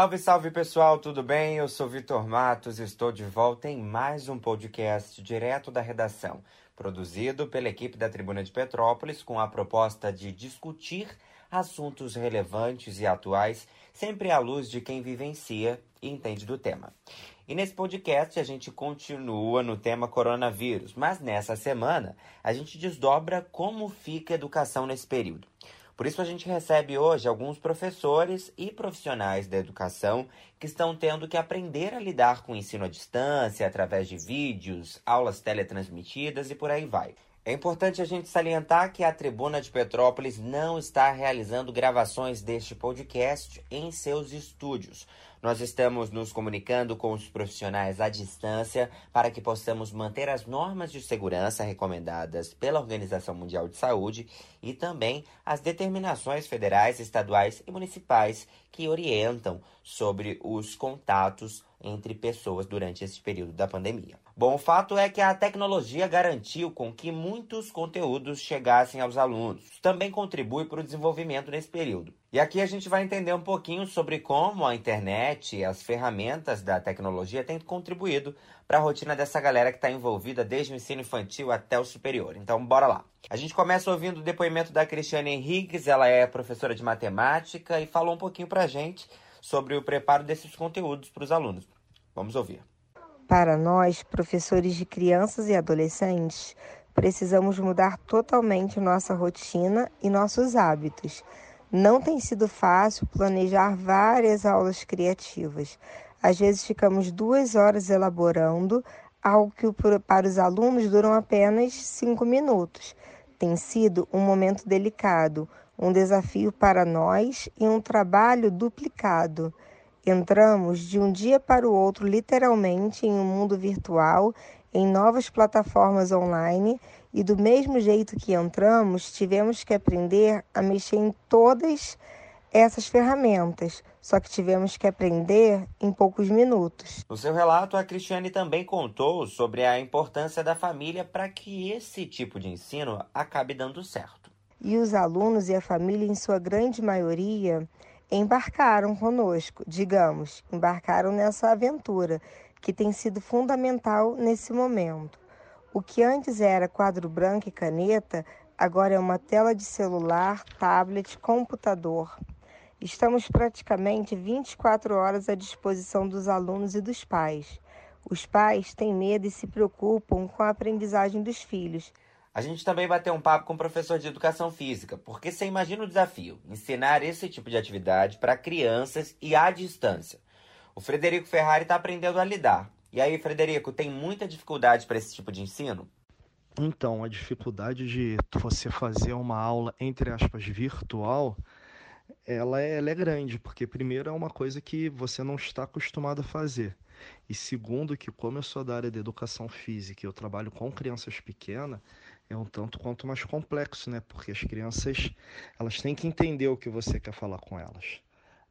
Salve, salve pessoal, tudo bem? Eu sou Vitor Matos e estou de volta em mais um podcast direto da redação, produzido pela equipe da Tribuna de Petrópolis com a proposta de discutir assuntos relevantes e atuais, sempre à luz de quem vivencia e entende do tema. E nesse podcast a gente continua no tema coronavírus, mas nessa semana a gente desdobra como fica a educação nesse período. Por isso a gente recebe hoje alguns professores e profissionais da educação que estão tendo que aprender a lidar com o ensino à distância, através de vídeos, aulas teletransmitidas e por aí vai. É importante a gente salientar que a Tribuna de Petrópolis não está realizando gravações deste podcast em seus estúdios. Nós estamos nos comunicando com os profissionais à distância para que possamos manter as normas de segurança recomendadas pela Organização Mundial de Saúde e também as determinações federais, estaduais e municipais que orientam sobre os contatos entre pessoas durante esse período da pandemia. Bom, o fato é que a tecnologia garantiu com que muitos conteúdos chegassem aos alunos. Também contribui para o desenvolvimento nesse período. E aqui a gente vai entender um pouquinho sobre como a internet e as ferramentas da tecnologia têm contribuído para a rotina dessa galera que está envolvida desde o ensino infantil até o superior. Então, bora lá. A gente começa ouvindo o depoimento da Cristiane Henriques, ela é professora de matemática e falou um pouquinho para a gente sobre o preparo desses conteúdos para os alunos. Vamos ouvir. Para nós, professores de crianças e adolescentes, precisamos mudar totalmente nossa rotina e nossos hábitos. Não tem sido fácil planejar várias aulas criativas. Às vezes ficamos duas horas elaborando algo que para os alunos duram apenas cinco minutos. Tem sido um momento delicado, um desafio para nós e um trabalho duplicado. Entramos de um dia para o outro, literalmente, em um mundo virtual, em novas plataformas online, e do mesmo jeito que entramos, tivemos que aprender a mexer em todas essas ferramentas, só que tivemos que aprender em poucos minutos. No seu relato, a Cristiane também contou sobre a importância da família para que esse tipo de ensino acabe dando certo. E os alunos e a família, em sua grande maioria, embarcaram conosco, digamos, embarcaram nessa aventura que tem sido fundamental nesse momento. O que antes era quadro branco e caneta, agora é uma tela de celular, tablet, computador. Estamos praticamente 24 horas à disposição dos alunos e dos pais. Os pais têm medo e se preocupam com a aprendizagem dos filhos. A gente também bateu um papo com o professor de educação física, porque você imagina o desafio: ensinar esse tipo de atividade para crianças e à distância. O Frederico Ferrari está aprendendo a lidar. E aí, Frederico, tem muita dificuldade para esse tipo de ensino? Então, a dificuldade de você fazer uma aula, entre aspas, virtual, ela é, ela é grande, porque primeiro é uma coisa que você não está acostumado a fazer. E segundo, que como eu sou da área de educação física e eu trabalho com crianças pequenas, é um tanto quanto mais complexo, né? Porque as crianças, elas têm que entender o que você quer falar com elas.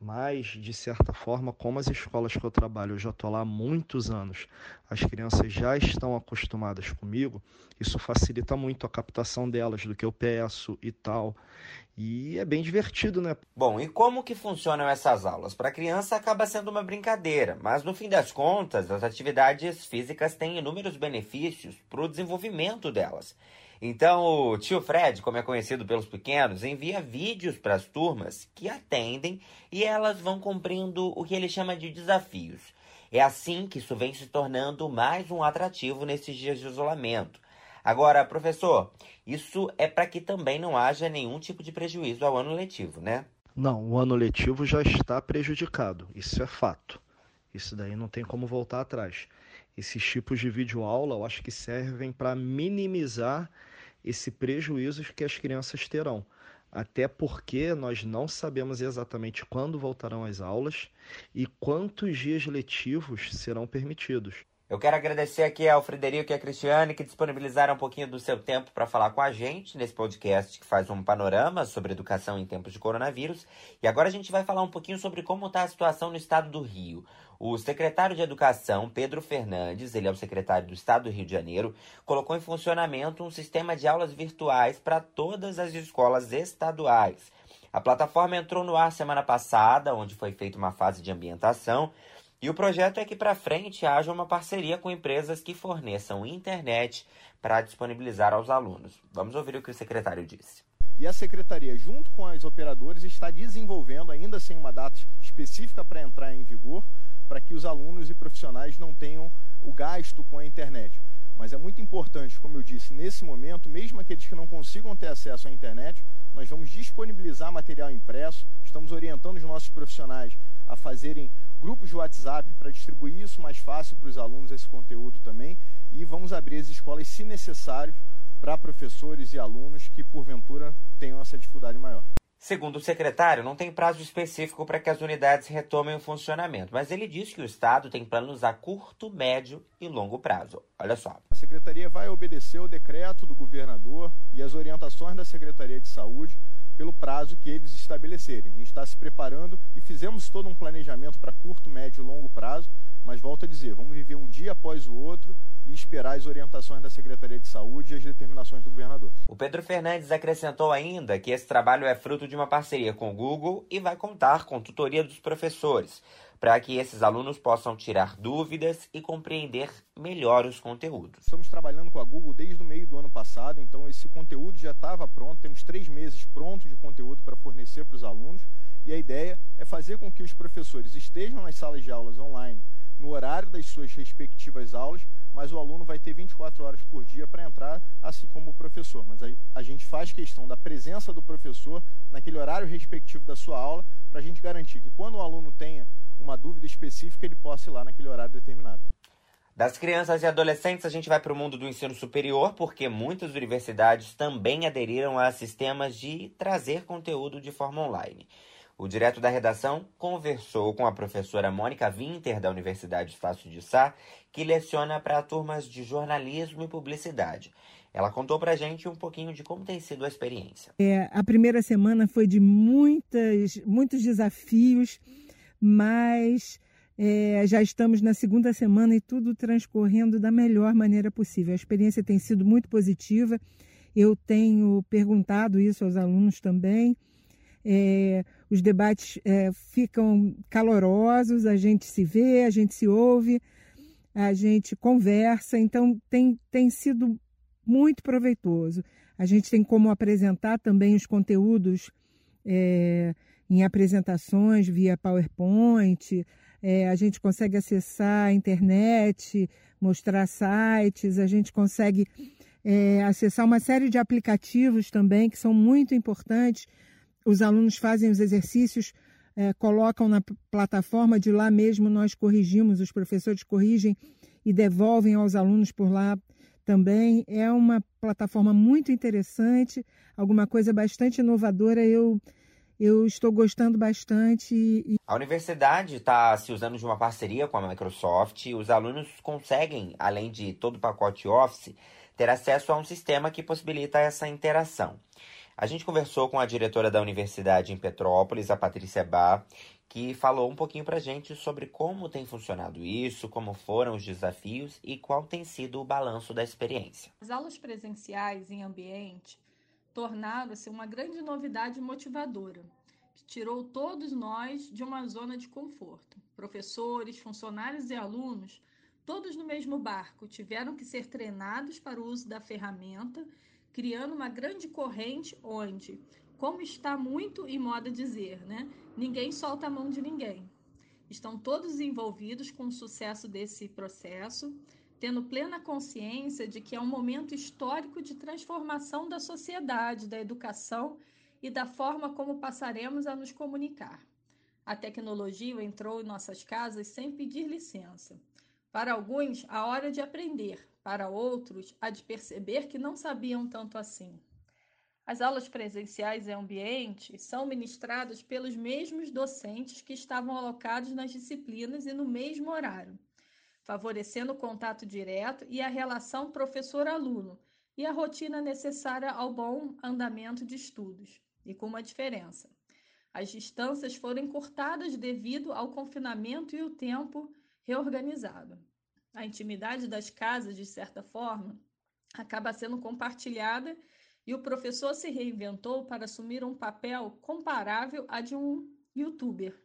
Mas, de certa forma, como as escolas que eu trabalho, eu já estou lá há muitos anos, as crianças já estão acostumadas comigo, isso facilita muito a captação delas do que eu peço e tal. E é bem divertido, né? Bom, e como que funcionam essas aulas? Para a criança acaba sendo uma brincadeira, mas no fim das contas, as atividades físicas têm inúmeros benefícios para o desenvolvimento delas. Então, o tio Fred, como é conhecido pelos pequenos, envia vídeos para as turmas que atendem e elas vão cumprindo o que ele chama de desafios. É assim que isso vem se tornando mais um atrativo nesses dias de isolamento. Agora, professor, isso é para que também não haja nenhum tipo de prejuízo ao ano letivo, né? Não, o ano letivo já está prejudicado, isso é fato. Isso daí não tem como voltar atrás. Esses tipos de videoaula eu acho que servem para minimizar esse prejuízo que as crianças terão. Até porque nós não sabemos exatamente quando voltarão as aulas e quantos dias letivos serão permitidos. Eu quero agradecer aqui ao Frederico e à Cristiane que disponibilizaram um pouquinho do seu tempo para falar com a gente nesse podcast que faz um panorama sobre educação em tempos de coronavírus. E agora a gente vai falar um pouquinho sobre como está a situação no estado do Rio. O secretário de Educação, Pedro Fernandes, ele é o secretário do Estado do Rio de Janeiro, colocou em funcionamento um sistema de aulas virtuais para todas as escolas estaduais. A plataforma entrou no ar semana passada, onde foi feita uma fase de ambientação, e o projeto é que para frente haja uma parceria com empresas que forneçam internet para disponibilizar aos alunos. Vamos ouvir o que o secretário disse. E a secretaria, junto com as operadoras, está desenvolvendo, ainda sem uma data específica para entrar em vigor, para que os alunos e profissionais não tenham o gasto com a internet. Mas é muito importante, como eu disse, nesse momento, mesmo aqueles que não consigam ter acesso à internet, nós vamos disponibilizar material impresso, estamos orientando os nossos profissionais a fazerem grupos de WhatsApp para distribuir isso mais fácil para os alunos, esse conteúdo também, e vamos abrir as escolas, se necessário, para professores e alunos que, porventura, tenham essa dificuldade maior. Segundo o secretário, não tem prazo específico para que as unidades retomem o funcionamento, mas ele diz que o Estado tem planos a curto, médio e longo prazo. Olha só. A Secretaria vai obedecer o decreto do governador e as orientações da Secretaria de Saúde pelo prazo que eles estabelecerem. A gente está se preparando e fizemos todo um planejamento para curto, médio e longo prazo, mas volto a dizer, vamos viver um dia após o outro e esperar as orientações da Secretaria de Saúde e as determinações do governador. O Pedro Fernandes acrescentou ainda que esse trabalho é fruto de uma parceria com o Google e vai contar com tutoria dos professores, para que esses alunos possam tirar dúvidas e compreender melhor os conteúdos. Estamos trabalhando com a Google desde o meio do ano passado, então esse conteúdo já estava pronto, temos três meses prontos de conteúdo para fornecer para os alunos, e a ideia é fazer com que os professores estejam nas salas de aulas online no horário das suas respectivas aulas, mas o aluno vai ter 24 horas por dia para entrar, assim como o professor. Mas a, a, gente faz questão da presença do professor naquele horário respectivo da sua aula, para a gente garantir que quando o aluno tenha uma dúvida específica, ele possa ir lá naquele horário determinado. Das crianças e adolescentes, a gente vai para o mundo do ensino superior, porque muitas universidades também aderiram a sistemas de trazer conteúdo de forma online. O direto da redação conversou com a professora Mônica Winter, da Universidade Estácio de Sá, que leciona para turmas de jornalismo e publicidade. Ela contou para a gente um pouquinho de como tem sido a experiência. É, a primeira semana foi de muitas, muitos desafios, mas é, já estamos na segunda semana e tudo transcorrendo da melhor maneira possível. A experiência tem sido muito positiva. Eu tenho perguntado isso aos alunos também é, os debates é, ficam calorosos, a gente se vê, a gente se ouve, a gente conversa, então tem, tem sido muito proveitoso. A gente tem como apresentar também os conteúdos é, em apresentações via PowerPoint, é, a gente consegue acessar a internet, mostrar sites, a gente consegue é, acessar uma série de aplicativos também que são muito importantes os alunos fazem os exercícios, é, colocam na plataforma, de lá mesmo nós corrigimos, os professores corrigem e devolvem aos alunos por lá também. É uma plataforma muito interessante, alguma coisa bastante inovadora. Eu eu estou gostando bastante. E... A universidade está se usando de uma parceria com a Microsoft. Os alunos conseguem, além de todo o pacote Office, ter acesso a um sistema que possibilita essa interação. A gente conversou com a diretora da universidade em Petrópolis, a Patrícia Bá, que falou um pouquinho para a gente sobre como tem funcionado isso, como foram os desafios e qual tem sido o balanço da experiência. As aulas presenciais em ambiente tornaram-se uma grande novidade motivadora, que tirou todos nós de uma zona de conforto. Professores, funcionários e alunos, todos no mesmo barco, tiveram que ser treinados para o uso da ferramenta criando uma grande corrente onde, como está muito em moda dizer, né? Ninguém solta a mão de ninguém. Estão todos envolvidos com o sucesso desse processo, tendo plena consciência de que é um momento histórico de transformação da sociedade, da educação e da forma como passaremos a nos comunicar. A tecnologia entrou em nossas casas sem pedir licença. Para alguns, a hora de aprender, para outros, a de perceber que não sabiam tanto assim. As aulas presenciais em ambiente são ministradas pelos mesmos docentes que estavam alocados nas disciplinas e no mesmo horário, favorecendo o contato direto e a relação professor-aluno e a rotina necessária ao bom andamento de estudos, e com uma diferença. As distâncias foram encurtadas devido ao confinamento e o tempo reorganizado. A intimidade das casas, de certa forma, acaba sendo compartilhada e o professor se reinventou para assumir um papel comparável a de um youtuber.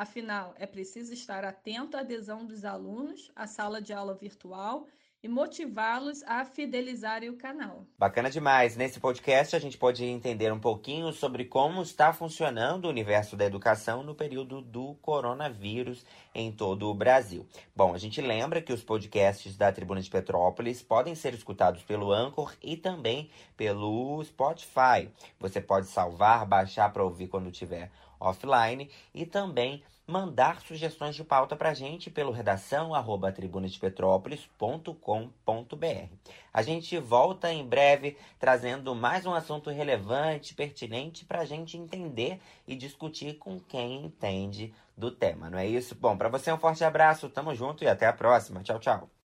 Afinal, é preciso estar atento à adesão dos alunos à sala de aula virtual e motivá-los a fidelizarem o canal. Bacana demais. Nesse podcast a gente pode entender um pouquinho sobre como está funcionando o universo da educação no período do coronavírus em todo o Brasil. Bom, a gente lembra que os podcasts da Tribuna de Petrópolis podem ser escutados pelo Anchor e também pelo Spotify. Você pode salvar, baixar para ouvir quando tiver offline e também mandar sugestões de pauta para a gente pelo redação arroba. A gente volta em breve trazendo mais um assunto relevante, pertinente para a gente entender e discutir com quem entende do tema, não é isso? Bom, para você um forte abraço, tamo junto e até a próxima. Tchau, tchau.